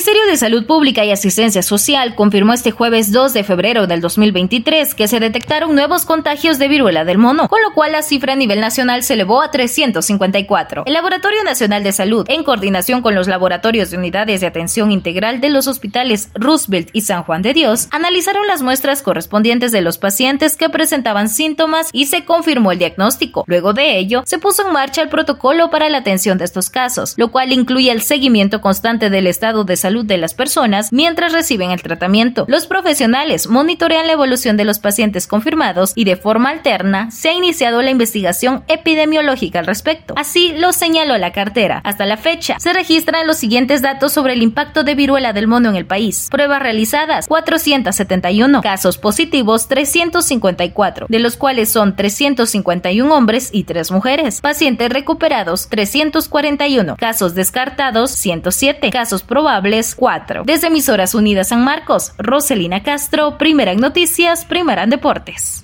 Ministerio de Salud Pública y Asistencia Social confirmó este jueves 2 de febrero del 2023 que se detectaron nuevos contagios de viruela del mono, con lo cual la cifra a nivel nacional se elevó a 354. El Laboratorio Nacional de Salud, en coordinación con los laboratorios de unidades de atención integral de los hospitales Roosevelt y San Juan de Dios, analizaron las muestras correspondientes de los pacientes que presentaban síntomas y se confirmó el diagnóstico. Luego de ello, se puso en marcha el protocolo para la atención de estos casos, lo cual incluye el seguimiento constante del estado de salud de las personas mientras reciben el tratamiento. Los profesionales monitorean la evolución de los pacientes confirmados y de forma alterna se ha iniciado la investigación epidemiológica al respecto. Así lo señaló la cartera. Hasta la fecha, se registran los siguientes datos sobre el impacto de viruela del mono en el país. Pruebas realizadas 471, casos positivos 354, de los cuales son 351 hombres y 3 mujeres. Pacientes recuperados 341, casos descartados 107, casos probables 4. Desde Emisoras Unidas San Marcos, Roselina Castro, Primera en Noticias, Primera en Deportes.